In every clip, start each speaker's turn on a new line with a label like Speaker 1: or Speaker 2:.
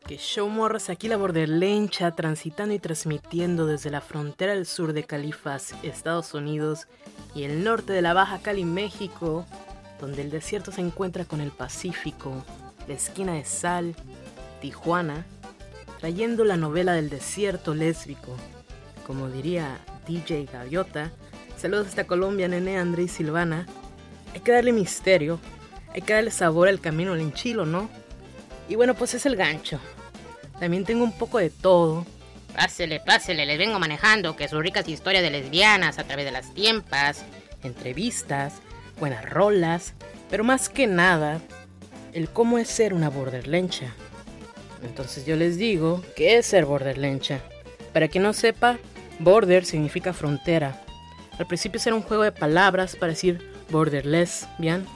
Speaker 1: Que show morras aquí la borderlencha transitando y transmitiendo desde la frontera del sur de Califas, Estados Unidos y el norte de la Baja Cali, México, donde el desierto se encuentra con el Pacífico, la esquina de Sal, Tijuana, trayendo la novela del desierto lésbico. Como diría DJ Gaviota, saludos hasta Colombia, Nene, André y Silvana. Hay que darle misterio, hay que darle sabor al camino al enchilo, ¿no? Y bueno, pues es el gancho. También tengo un poco de todo.
Speaker 2: Pásele, pásele, les vengo manejando que sus ricas historias de lesbianas a través de las tiempas,
Speaker 1: entrevistas, buenas rolas, pero más que nada, el cómo es ser una borderlencha. Entonces yo les digo, ¿qué es ser borderlencha? Para quien no sepa, border significa frontera. Al principio era un juego de palabras para decir borderless, ¿bien?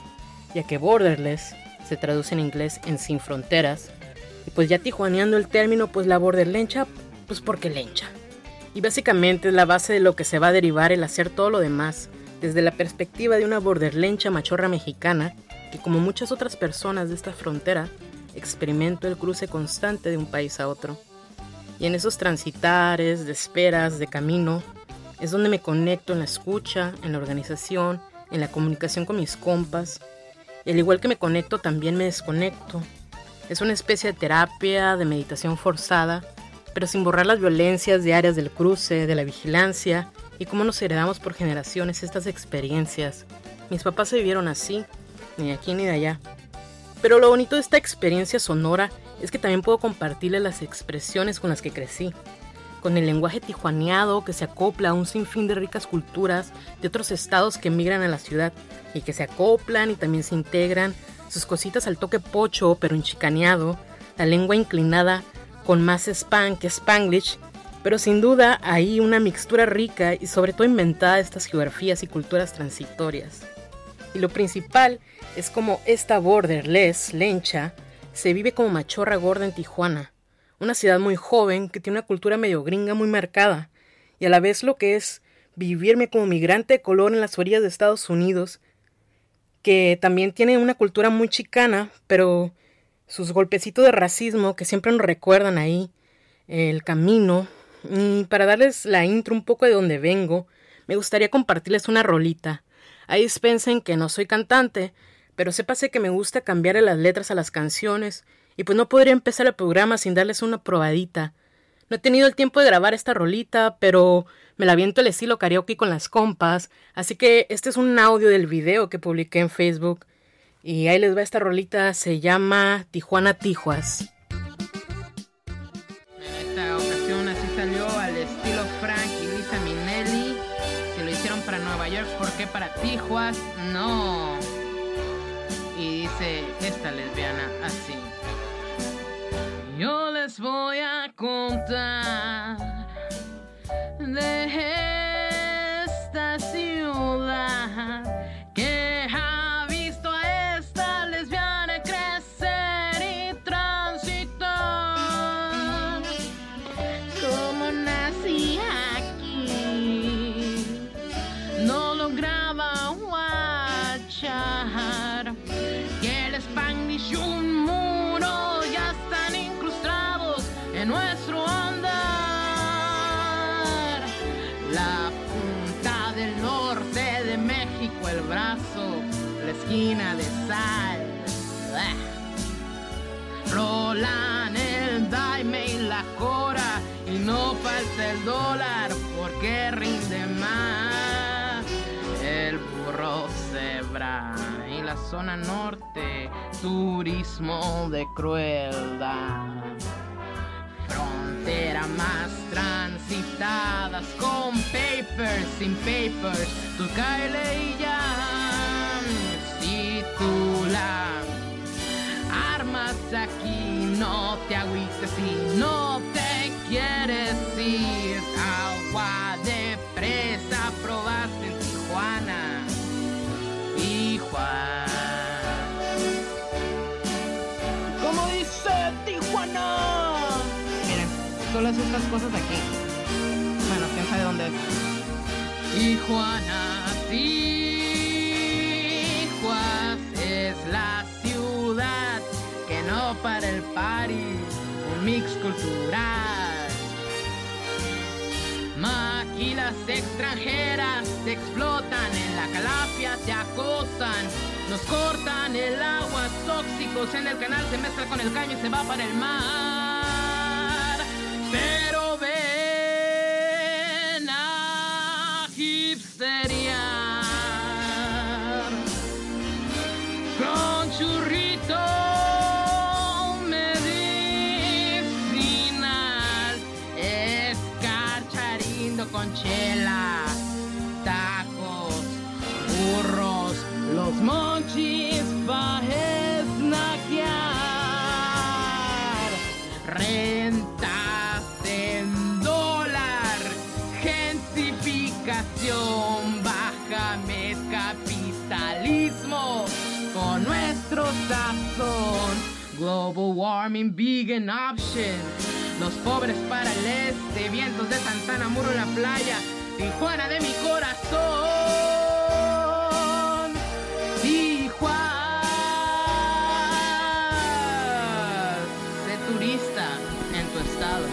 Speaker 1: Ya que borderless se traduce en inglés en sin fronteras. Y pues ya tijuaneando el término, pues la borderlencha, pues porque lencha. Y básicamente es la base de lo que se va a derivar el hacer todo lo demás, desde la perspectiva de una borderlencha machorra mexicana, que como muchas otras personas de esta frontera, experimento el cruce constante de un país a otro. Y en esos transitares, de esperas, de camino, es donde me conecto en la escucha, en la organización, en la comunicación con mis compas. Y al igual que me conecto, también me desconecto. Es una especie de terapia, de meditación forzada, pero sin borrar las violencias diarias del cruce, de la vigilancia y cómo nos heredamos por generaciones estas experiencias. Mis papás se vivieron así, ni aquí ni de allá. Pero lo bonito de esta experiencia sonora es que también puedo compartirle las expresiones con las que crecí, con el lenguaje tijuaneado que se acopla a un sinfín de ricas culturas de otros estados que emigran a la ciudad y que se acoplan y también se integran, sus cositas al toque pocho pero enchicaneado, la lengua inclinada con más span que spanglish, pero sin duda hay una mixtura rica y sobre todo inventada de estas geografías y culturas transitorias. Y lo principal es como esta borderless, lencha, se vive como machorra gorda en Tijuana, una ciudad muy joven que tiene una cultura medio gringa muy marcada, y a la vez lo que es vivirme como migrante de color en las orillas de Estados Unidos, que también tiene una cultura muy chicana, pero sus golpecitos de racismo que siempre nos recuerdan ahí, el camino. Y para darles la intro un poco de donde vengo, me gustaría compartirles una rolita. Ahí dispensen que no soy cantante, pero sépase que me gusta cambiarle las letras a las canciones, y pues no podría empezar el programa sin darles una probadita. No he tenido el tiempo de grabar esta rolita, pero me la viento el estilo karaoke con las compas, así que este es un audio del video que publiqué en Facebook. Y ahí les va esta rolita, se llama Tijuana Tijuas.
Speaker 3: En esta ocasión así salió al estilo Frank y Lisa Minelli. Si lo hicieron para Nueva York, ¿por qué para Tijuas? No y dice esta lesbiana así. Les voy a contar. De La punta del norte de México, el brazo, la esquina de sal. Ah. Rolan el daime y la cora y no falta el dólar porque rinde más el burro cebra y la zona norte turismo de crueldad frontera más transitadas con papers sin papers tú cáele y ya si tú la armas aquí no te agüites si no te quieres ir solo es estas cosas aquí bueno quién sabe dónde es Tijuana Tijuas es la ciudad que no para el party, un mix cultural. Maquilas extranjeras te explotan en la calafia, te acosan, nos cortan el agua, tóxicos en el canal se mezcla con el caño y se va para el mar. Hipsteriar con Global warming, vegan option. Los pobres para el este, vientos de Santana, muro en la playa, Tijuana de mi corazón. Tijuana. Sé turista en tu estado.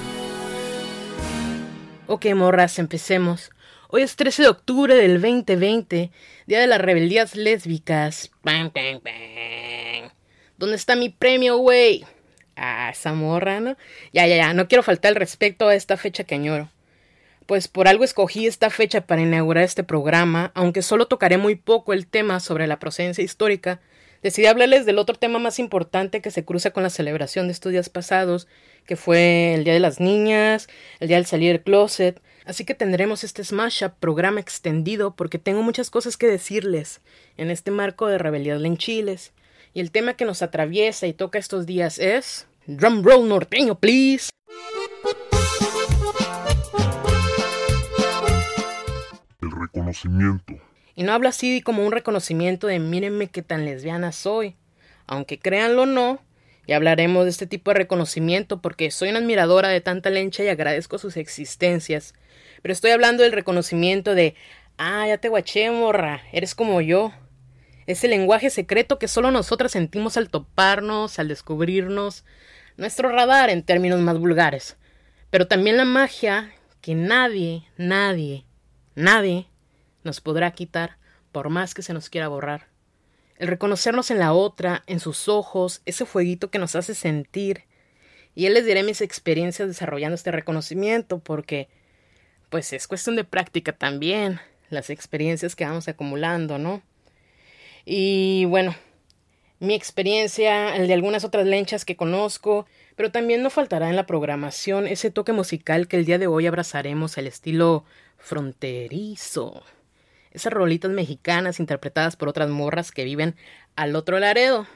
Speaker 1: Ok, morras, empecemos. Hoy es 13 de octubre del 2020, Día de las Rebeldías Lésbicas. Bang, bang, bang. ¿Dónde está mi premio, güey? Ah, esa morra, ¿no? Ya, ya, ya, no quiero faltar el respeto a esta fecha que añoro. Pues por algo escogí esta fecha para inaugurar este programa, aunque solo tocaré muy poco el tema sobre la procedencia histórica. Decidí hablarles del otro tema más importante que se cruza con la celebración de estos días pasados, que fue el Día de las Niñas, el Día del Salir del Closet. Así que tendremos este Smash Up programa extendido porque tengo muchas cosas que decirles en este marco de Rebelión en Chiles. Y el tema que nos atraviesa y toca estos días es. Drum roll norteño, please.
Speaker 4: El reconocimiento.
Speaker 1: Y no hablo así como un reconocimiento de mírenme qué tan lesbiana soy. Aunque créanlo o no, ya hablaremos de este tipo de reconocimiento porque soy una admiradora de tanta lencha y agradezco sus existencias. Pero estoy hablando del reconocimiento de ah, ya te guaché, morra, eres como yo. Ese lenguaje secreto que solo nosotras sentimos al toparnos, al descubrirnos, nuestro radar en términos más vulgares. Pero también la magia que nadie, nadie, nadie nos podrá quitar por más que se nos quiera borrar. El reconocernos en la otra, en sus ojos, ese fueguito que nos hace sentir. Y él les diré mis experiencias desarrollando este reconocimiento, porque pues es cuestión de práctica también, las experiencias que vamos acumulando, ¿no? Y bueno, mi experiencia, el de algunas otras lenchas que conozco, pero también no faltará en la programación ese toque musical que el día de hoy abrazaremos al estilo fronterizo. Esas rolitas mexicanas interpretadas por otras morras que viven al otro Laredo.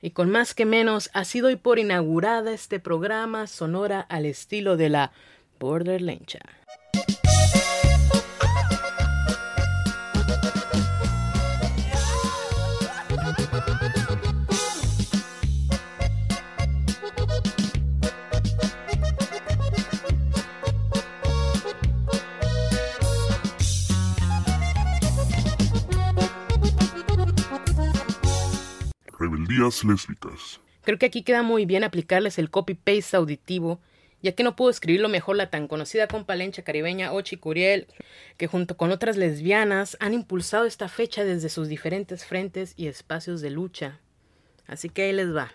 Speaker 1: Y con más que menos ha sido hoy por inaugurada este programa sonora al estilo de la Border Lencha.
Speaker 4: Rebeldías lésbicas.
Speaker 1: Creo que aquí queda muy bien aplicarles el copy-paste auditivo, ya que no pudo escribirlo mejor la tan conocida compalencha caribeña Ochi Curiel, que junto con otras lesbianas han impulsado esta fecha desde sus diferentes frentes y espacios de lucha. Así que ahí les va.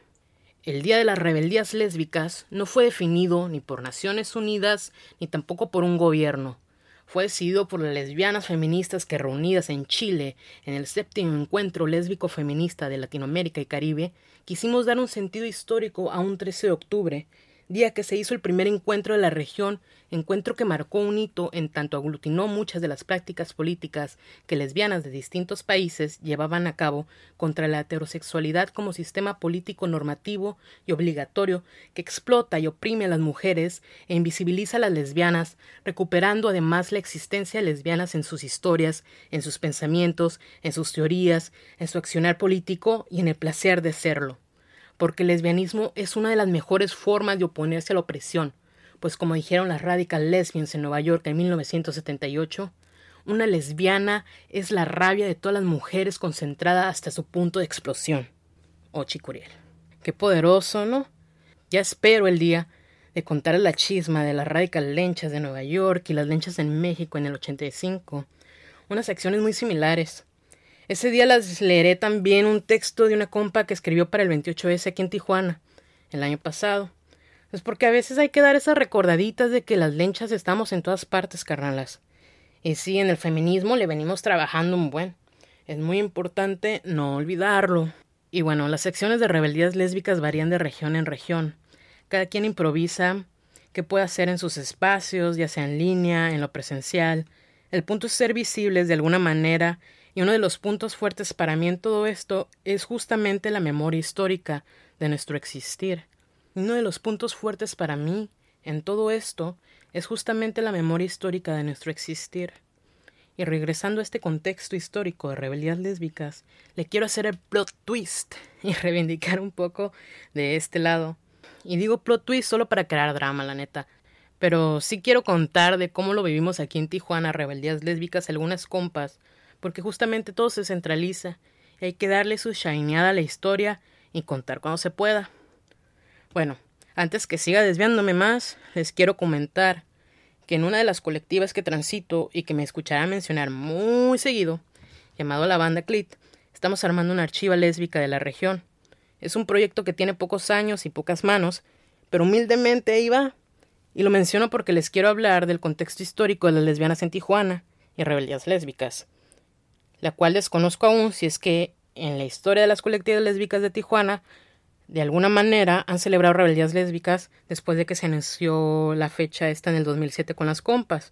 Speaker 1: El Día de las Rebeldías Lésbicas no fue definido ni por Naciones Unidas ni tampoco por un gobierno. Fue decidido por las lesbianas feministas que reunidas en Chile en el séptimo encuentro lésbico feminista de Latinoamérica y Caribe, quisimos dar un sentido histórico a un 13 de octubre, día que se hizo el primer encuentro de la región, encuentro que marcó un hito en tanto aglutinó muchas de las prácticas políticas que lesbianas de distintos países llevaban a cabo contra la heterosexualidad como sistema político normativo y obligatorio que explota y oprime a las mujeres e invisibiliza a las lesbianas, recuperando además la existencia de lesbianas en sus historias, en sus pensamientos, en sus teorías, en su accionar político y en el placer de serlo porque el lesbianismo es una de las mejores formas de oponerse a la opresión, pues como dijeron las radical lesbians en Nueva York en 1978, una lesbiana es la rabia de todas las mujeres concentrada hasta su punto de explosión. Ochi Curiel. Qué poderoso, ¿no? Ya espero el día de contar la chisma de las radical lenchas de Nueva York y las lenchas en México en el 85. Unas acciones muy similares. Ese día las leeré también un texto de una compa que escribió para el 28S aquí en Tijuana, el año pasado. Es porque a veces hay que dar esas recordaditas de que las lenchas estamos en todas partes, carnalas. Y sí, en el feminismo le venimos trabajando un buen. Es muy importante no olvidarlo. Y bueno, las secciones de rebeldías lésbicas varían de región en región. Cada quien improvisa qué puede hacer en sus espacios, ya sea en línea, en lo presencial. El punto es ser visibles de alguna manera y uno de los puntos fuertes para mí en todo esto es justamente la memoria histórica de nuestro existir. Uno de los puntos fuertes para mí en todo esto es justamente la memoria histórica de nuestro existir. Y regresando a este contexto histórico de rebelías lésbicas, le quiero hacer el plot twist y reivindicar un poco de este lado. Y digo plot twist solo para crear drama, la neta. Pero sí quiero contar de cómo lo vivimos aquí en Tijuana, rebeldías lésbicas, algunas compas, porque justamente todo se centraliza y hay que darle su shineada a la historia y contar cuando se pueda. Bueno, antes que siga desviándome más, les quiero comentar que en una de las colectivas que transito y que me escuchará mencionar muy seguido, llamado la banda Clit, estamos armando una archiva lésbica de la región. Es un proyecto que tiene pocos años y pocas manos, pero humildemente ahí va. Y lo menciono porque les quiero hablar del contexto histórico de las lesbianas en Tijuana y rebeldías lésbicas la cual desconozco aún si es que en la historia de las colectivas lésbicas de Tijuana, de alguna manera han celebrado rebeldías lésbicas después de que se anunció la fecha esta en el 2007 con las compas.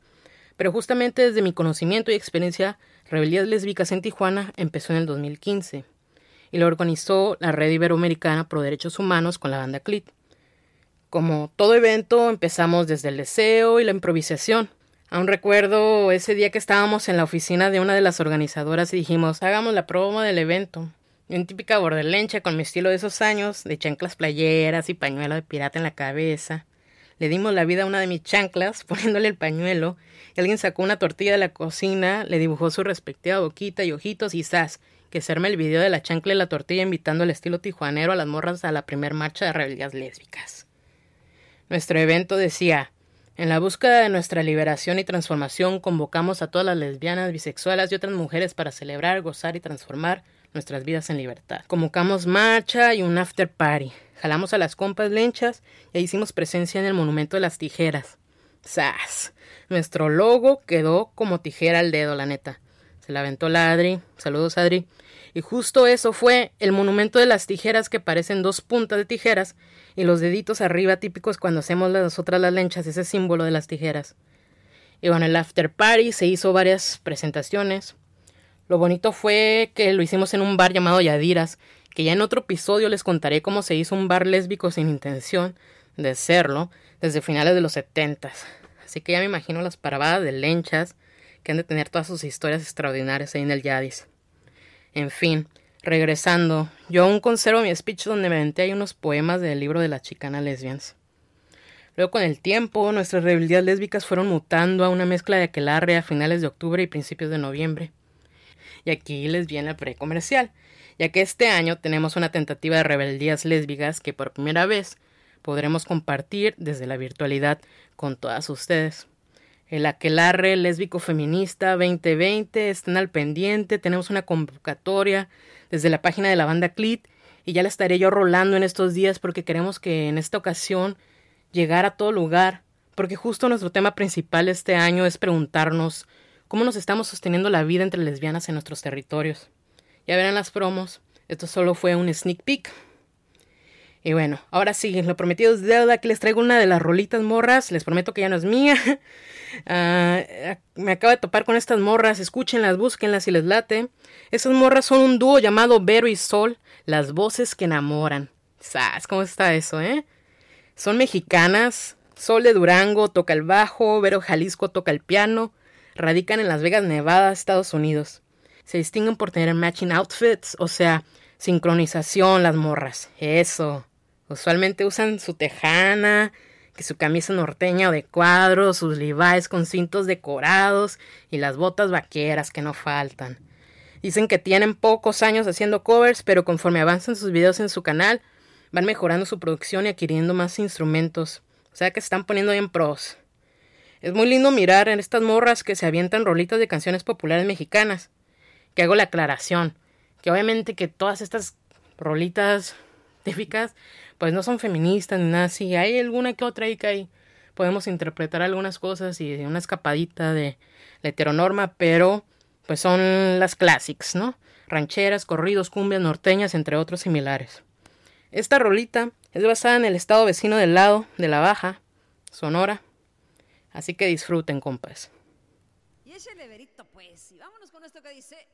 Speaker 1: Pero justamente desde mi conocimiento y experiencia, Rebeldías Lésbicas en Tijuana empezó en el 2015 y lo organizó la Red Iberoamericana Pro Derechos Humanos con la banda CLIT. Como todo evento, empezamos desde el deseo y la improvisación, Aún recuerdo ese día que estábamos en la oficina de una de las organizadoras y dijimos, hagamos la promo del evento. En típica bordelencha con mi estilo de esos años, de chanclas playeras y pañuelo de pirata en la cabeza. Le dimos la vida a una de mis chanclas, poniéndole el pañuelo, y alguien sacó una tortilla de la cocina, le dibujó su respectiva boquita y ojitos y zas, que se el video de la chancla y la tortilla invitando al estilo tijuanero a las morras a la primer marcha de rebeldías lésbicas. Nuestro evento decía en la búsqueda de nuestra liberación y transformación convocamos a todas las lesbianas, bisexuales y otras mujeres para celebrar, gozar y transformar nuestras vidas en libertad. Convocamos marcha y un after party. Jalamos a las compas lenchas e hicimos presencia en el monumento de las tijeras. ¡Sas! Nuestro logo quedó como tijera al dedo, la neta. Se la aventó la Adri. Saludos, Adri. Y justo eso fue el monumento de las tijeras que parecen dos puntas de tijeras y los deditos arriba típicos cuando hacemos las otras las lenchas, ese símbolo de las tijeras. Y bueno, el after party se hizo varias presentaciones. Lo bonito fue que lo hicimos en un bar llamado Yadiras, que ya en otro episodio les contaré cómo se hizo un bar lésbico sin intención de serlo desde finales de los setentas. Así que ya me imagino las parabadas de lenchas que han de tener todas sus historias extraordinarias ahí en el Yadis. En fin, regresando, yo aún conservo mi speech donde me aventé ahí unos poemas del libro de la chicana lesbians. Luego con el tiempo, nuestras rebeldías lésbicas fueron mutando a una mezcla de aquelarre a finales de octubre y principios de noviembre. Y aquí les viene el precomercial, ya que este año tenemos una tentativa de rebeldías lésbicas que por primera vez podremos compartir desde la virtualidad con todas ustedes. El Aquelarre Lésbico Feminista 2020 están al pendiente. Tenemos una convocatoria desde la página de la banda Clit y ya la estaré yo rolando en estos días porque queremos que en esta ocasión llegar a todo lugar. Porque justo nuestro tema principal este año es preguntarnos cómo nos estamos sosteniendo la vida entre lesbianas en nuestros territorios. Ya verán las promos. Esto solo fue un sneak peek. Y bueno, ahora sí, lo prometido es deuda, que les traigo una de las rolitas morras, les prometo que ya no es mía. Ah, me acabo de topar con estas morras, escúchenlas, búsquenlas si les late. Esas morras son un dúo llamado Vero y Sol, las voces que enamoran. ¿Sabes cómo está eso, eh? Son mexicanas, Sol de Durango toca el bajo, Vero Jalisco toca el piano, radican en Las Vegas, Nevada, Estados Unidos. Se distinguen por tener matching outfits, o sea, sincronización las morras. Eso. Usualmente usan su tejana, que su camisa norteña o de cuadros, sus levi's con cintos decorados y las botas vaqueras que no faltan. Dicen que tienen pocos años haciendo covers, pero conforme avanzan sus videos en su canal, van mejorando su producción y adquiriendo más instrumentos. O sea que se están poniendo bien pros. Es muy lindo mirar en estas morras que se avientan rolitas de canciones populares mexicanas. Que hago la aclaración. Que obviamente que todas estas rolitas típicas pues no son feministas ni nada así. Hay alguna que otra ahí que. Podemos interpretar algunas cosas y una escapadita de la heteronorma, pero pues son las clásicas, ¿no? Rancheras, corridos, cumbias norteñas, entre otros similares. Esta rolita es basada en el estado vecino del lado de la Baja, Sonora. Así que disfruten, compas.
Speaker 5: Y ese verito, pues, y vámonos con esto que dice.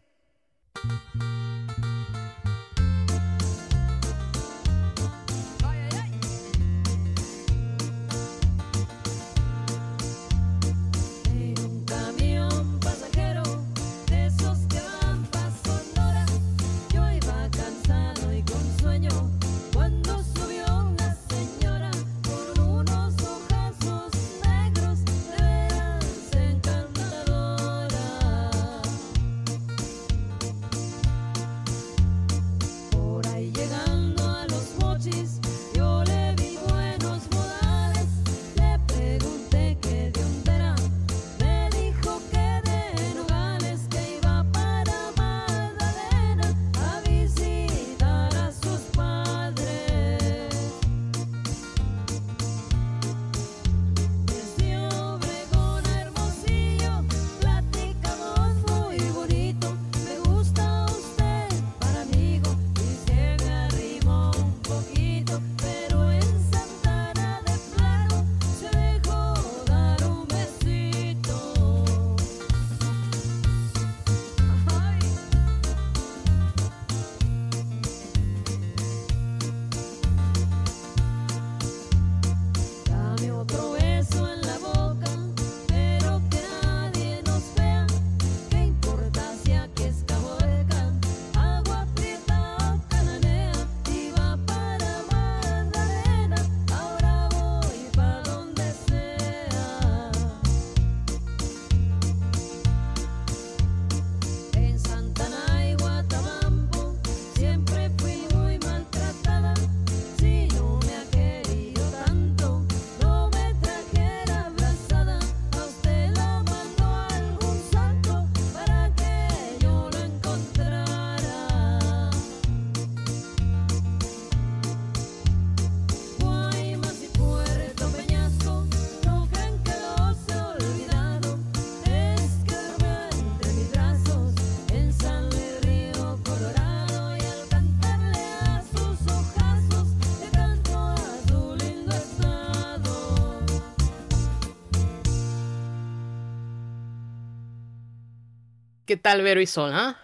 Speaker 5: ¿Qué
Speaker 1: tal Vero y Sol, ah?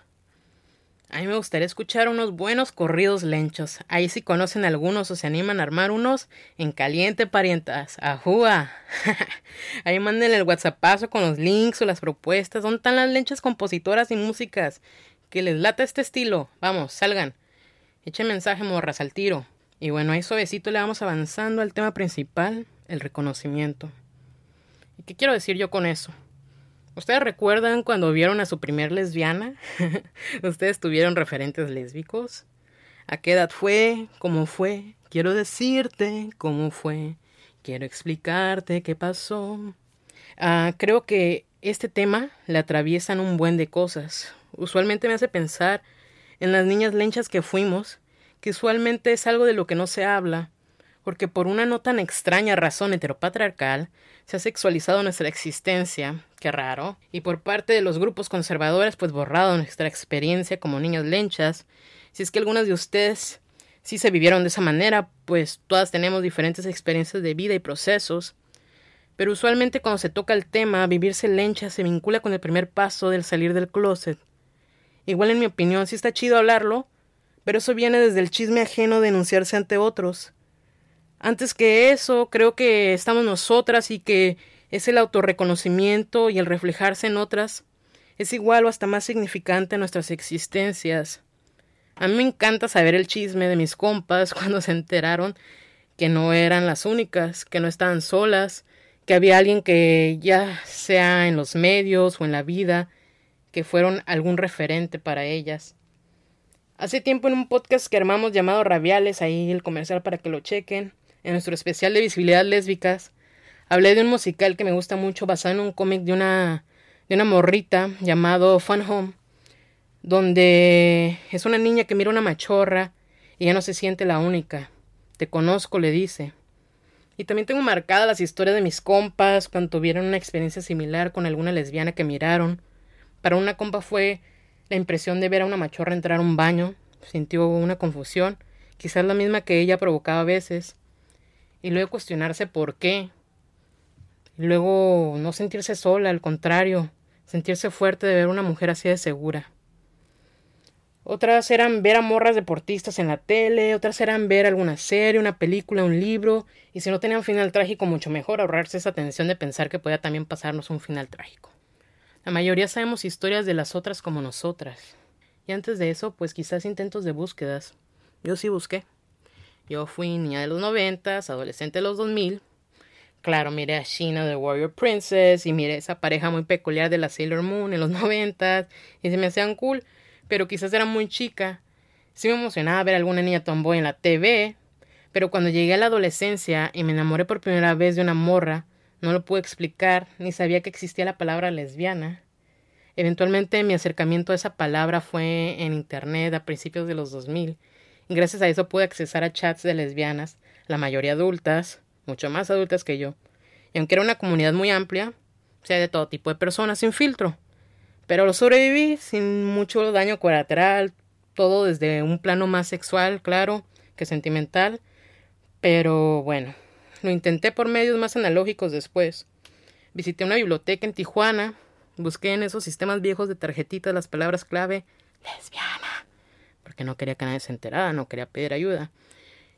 Speaker 1: A mí me gustaría escuchar unos buenos corridos lenchos. Ahí si conocen algunos o se animan a armar unos en caliente parientas. ¡Ajúa! Ahí mándenle el whatsappazo con los links o las propuestas. ¿Dónde están las lenchas compositoras y músicas? Que les lata este estilo. Vamos, salgan. Echen mensaje, morras, al tiro. Y bueno, ahí suavecito le vamos avanzando al tema principal, el reconocimiento. ¿Y qué quiero decir yo con eso? ¿Ustedes recuerdan cuando vieron a su primer lesbiana? ¿Ustedes tuvieron referentes lésbicos? ¿A qué edad fue? ¿Cómo fue? Quiero decirte cómo fue. Quiero explicarte qué pasó. Ah, creo que este tema le atraviesan un buen de cosas. Usualmente me hace pensar en las niñas lenchas que fuimos, que usualmente es algo de lo que no se habla, porque por una no tan extraña razón heteropatriarcal se ha sexualizado nuestra existencia, qué raro, y por parte de los grupos conservadores pues borrado nuestra experiencia como niñas lenchas. Si es que algunas de ustedes sí se vivieron de esa manera, pues todas tenemos diferentes experiencias de vida y procesos. Pero usualmente cuando se toca el tema, vivirse lencha se vincula con el primer paso del salir del closet. Igual en mi opinión sí está chido hablarlo, pero eso viene desde el chisme ajeno de denunciarse ante otros. Antes que eso, creo que estamos nosotras y que es el autorreconocimiento y el reflejarse en otras es igual o hasta más significante en nuestras existencias. A mí me encanta saber el chisme de mis compas cuando se enteraron que no eran las únicas, que no estaban solas, que había alguien que ya sea en los medios o en la vida, que fueron algún referente para ellas. Hace tiempo en un podcast que armamos llamado Rabiales, ahí el comercial para que lo chequen, en nuestro especial de visibilidad lésbicas, hablé de un musical que me gusta mucho basado en un cómic de una, de una morrita llamado Fun Home, donde es una niña que mira una machorra y ya no se siente la única. Te conozco, le dice. Y también tengo marcadas las historias de mis compas cuando tuvieron una experiencia similar con alguna lesbiana que miraron. Para una compa fue la impresión de ver a una machorra entrar a un baño, sintió una confusión, quizás la misma que ella provocaba a veces, y luego cuestionarse por qué. Luego no sentirse sola, al contrario, sentirse fuerte de ver una mujer así de segura. Otras eran ver a morras deportistas en la tele, otras eran ver alguna serie, una película, un libro, y si no tenían final trágico, mucho mejor ahorrarse esa tensión de pensar que podía también pasarnos un final trágico. La mayoría sabemos historias de las otras como nosotras. Y antes de eso, pues quizás intentos de búsquedas. Yo sí busqué. Yo fui niña de los noventas, adolescente de los 2000. Claro, miré a Sheena de Warrior Princess y miré esa pareja muy peculiar de la Sailor Moon en los noventas y se me hacían cool pero quizás era muy chica. Sí me emocionaba ver a alguna niña tomboy en la TV, pero cuando llegué a la adolescencia y me enamoré por primera vez de una morra, no lo pude explicar, ni sabía que existía la palabra lesbiana. Eventualmente mi acercamiento a esa palabra fue en Internet a principios de los 2000, y gracias a eso pude accesar a chats de lesbianas, la mayoría adultas, mucho más adultas que yo, y aunque era una comunidad muy amplia, o sea, de todo tipo de personas sin filtro. Pero lo sobreviví sin mucho daño colateral, todo desde un plano más sexual, claro, que sentimental. Pero bueno, lo intenté por medios más analógicos después. Visité una biblioteca en Tijuana, busqué en esos sistemas viejos de tarjetitas las palabras clave lesbiana, porque no quería que nadie se enterara, no quería pedir ayuda.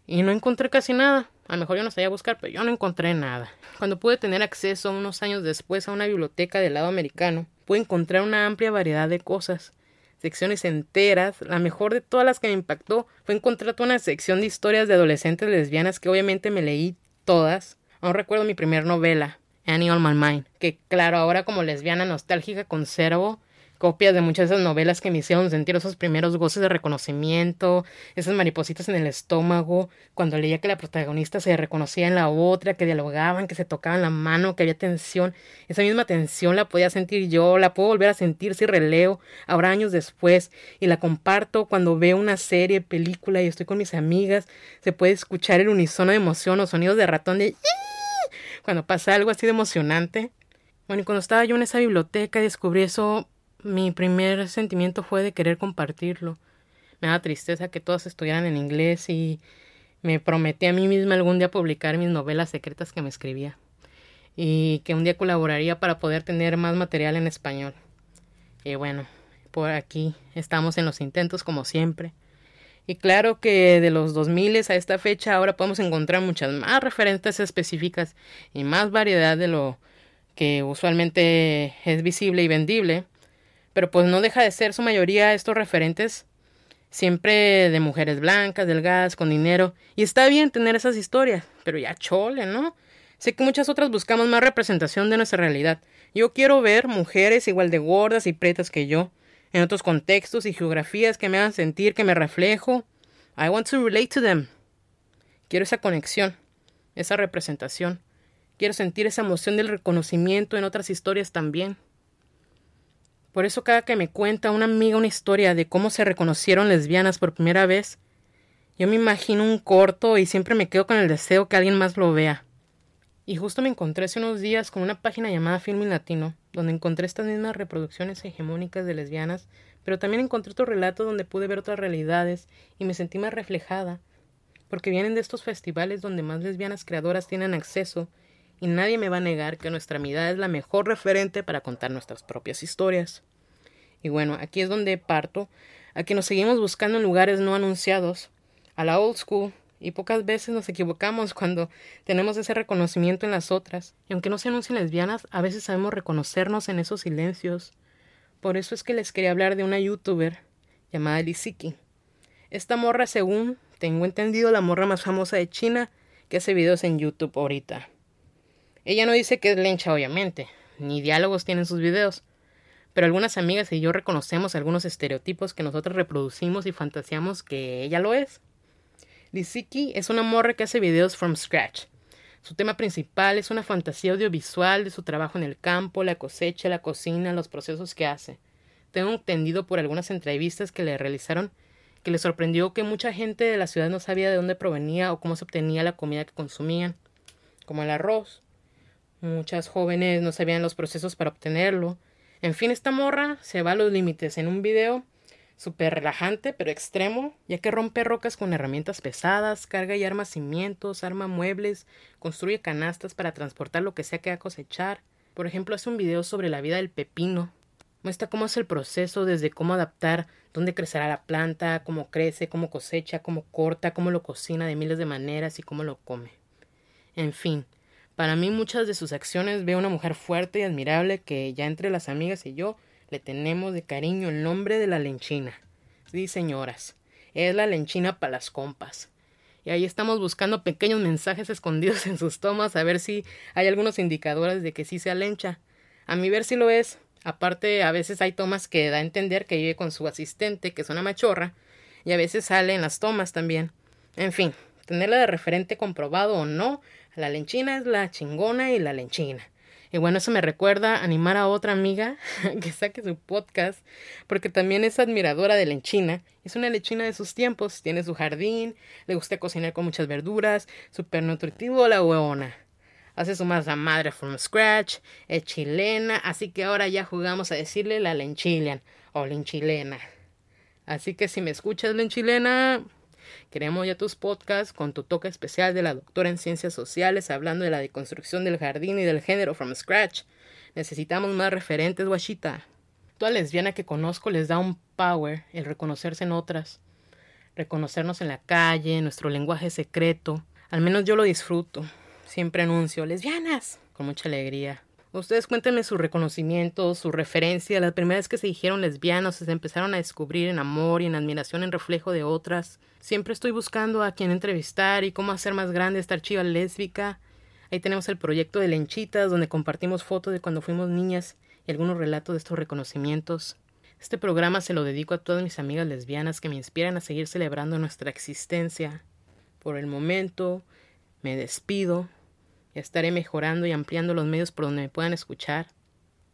Speaker 1: Y no encontré casi nada. A lo mejor yo no sabía buscar, pero yo no encontré nada. Cuando pude tener acceso unos años después a una biblioteca del lado americano, pude encontrar una amplia variedad de cosas, secciones enteras. La mejor de todas las que me impactó fue encontrar toda una sección de historias de adolescentes lesbianas que obviamente me leí todas. Aún recuerdo mi primer novela, Annie on My Mind, que claro, ahora como lesbiana nostálgica conservo copias de muchas de esas novelas que me hicieron sentir esos primeros goces de reconocimiento, esas maripositas en el estómago, cuando leía que la protagonista se reconocía en la otra, que dialogaban, que se tocaban la mano, que había tensión. Esa misma tensión la podía sentir yo, la puedo volver a sentir si releo ahora años después y la comparto cuando veo una serie, película y estoy con mis amigas, se puede escuchar el unísono de emoción o sonidos de ratón de cuando pasa algo así de emocionante. Bueno, y cuando estaba yo en esa biblioteca descubrí eso mi primer sentimiento fue de querer compartirlo. Me daba tristeza que todas estuvieran en inglés y me prometí a mí misma algún día publicar mis novelas secretas que me escribía y que un día colaboraría para poder tener más material en español. Y bueno, por aquí estamos en los intentos como siempre. Y claro que de los 2000 a esta fecha ahora podemos encontrar muchas más referencias específicas y más variedad de lo que usualmente es visible y vendible pero pues no deja de ser su mayoría estos referentes siempre de mujeres blancas, delgadas, con dinero, y está bien tener esas historias, pero ya chole, ¿no? Sé que muchas otras buscamos más representación de nuestra realidad. Yo quiero ver mujeres igual de gordas y pretas que yo, en otros contextos y geografías que me hagan sentir que me reflejo. I want to relate to them. Quiero esa conexión, esa representación. Quiero sentir esa emoción del reconocimiento en otras historias también. Por eso cada que me cuenta una amiga una historia de cómo se reconocieron lesbianas por primera vez, yo me imagino un corto y siempre me quedo con el deseo que alguien más lo vea. Y justo me encontré hace unos días con una página llamada Filming Latino, donde encontré estas mismas reproducciones hegemónicas de lesbianas, pero también encontré otros relatos donde pude ver otras realidades y me sentí más reflejada, porque vienen de estos festivales donde más lesbianas creadoras tienen acceso y nadie me va a negar que nuestra mirada es la mejor referente para contar nuestras propias historias. Y bueno, aquí es donde parto, a que nos seguimos buscando en lugares no anunciados, a la old school, y pocas veces nos equivocamos cuando tenemos ese reconocimiento en las otras. Y aunque no se anuncien lesbianas, a veces sabemos reconocernos en esos silencios. Por eso es que les quería hablar de una youtuber llamada Lisiki. Esta morra, según tengo entendido, la morra más famosa de China que hace videos en YouTube ahorita. Ella no dice que es lencha, obviamente, ni diálogos tienen sus videos, pero algunas amigas y yo reconocemos algunos estereotipos que nosotros reproducimos y fantaseamos que ella lo es. Liziki es una morra que hace videos from scratch. Su tema principal es una fantasía audiovisual de su trabajo en el campo, la cosecha, la cocina, los procesos que hace. Tengo entendido por algunas entrevistas que le realizaron que le sorprendió que mucha gente de la ciudad no sabía de dónde provenía o cómo se obtenía la comida que consumían, como el arroz. Muchas jóvenes no sabían los procesos para obtenerlo, en fin, esta morra se va a los límites en un video súper relajante pero extremo, ya que rompe rocas con herramientas pesadas, carga y arma cimientos, arma muebles, construye canastas para transportar lo que sea que va a cosechar. Por ejemplo, hace un video sobre la vida del pepino. Muestra cómo es el proceso, desde cómo adaptar, dónde crecerá la planta, cómo crece, cómo cosecha, cómo corta, cómo lo cocina de miles de maneras y cómo lo come. En fin, para mí muchas de sus acciones veo una mujer fuerte y admirable que ya entre las amigas y yo le tenemos de cariño el nombre de la lenchina. Sí, señoras, es la lenchina para las compas. Y ahí estamos buscando pequeños mensajes escondidos en sus tomas a ver si hay algunos indicadores de que sí sea lencha. A mi ver si lo es. Aparte, a veces hay tomas que da a entender que vive con su asistente, que es una machorra, y a veces sale en las tomas también. En fin, tenerla de referente comprobado o no, la lenchina es la chingona y la lenchina. Y bueno, eso me recuerda animar a otra amiga que saque su podcast, porque también es admiradora de lenchina. Es una lechina de sus tiempos, tiene su jardín, le gusta cocinar con muchas verduras, súper nutritivo la hueona. Hace su masa madre from scratch, es chilena, así que ahora ya jugamos a decirle la lenchilian o lenchilena. Así que si me escuchas lenchilena, Queremos ya tus podcasts con tu toque especial de la doctora en ciencias sociales hablando de la deconstrucción del jardín y del género from scratch. Necesitamos más referentes, guachita. Toda lesbiana que conozco les da un power el reconocerse en otras. Reconocernos en la calle, nuestro lenguaje secreto. Al menos yo lo disfruto. Siempre anuncio lesbianas con mucha alegría. Ustedes cuéntenme su reconocimiento, su referencia, las primeras que se dijeron lesbianos, se empezaron a descubrir en amor y en admiración en reflejo de otras. Siempre estoy buscando a quién entrevistar y cómo hacer más grande esta archiva lésbica. Ahí tenemos el proyecto de Lenchitas, donde compartimos fotos de cuando fuimos niñas y algunos relatos de estos reconocimientos. Este programa se lo dedico a todas mis amigas lesbianas que me inspiran a seguir celebrando nuestra existencia. Por el momento, me despido estaré mejorando y ampliando los medios por donde me puedan escuchar.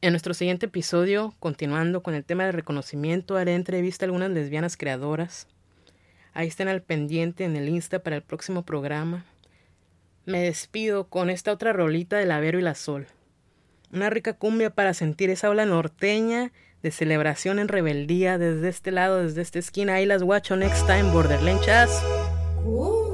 Speaker 1: En nuestro siguiente episodio, continuando con el tema del reconocimiento, haré entrevista a algunas lesbianas creadoras. Ahí estén al pendiente en el Insta para el próximo programa. Me despido con esta otra rolita de la Vero y la Sol. Una rica cumbia para sentir esa ola norteña de celebración en rebeldía desde este lado, desde esta esquina. Ahí las guacho next time, Borderlands.
Speaker 5: Uh.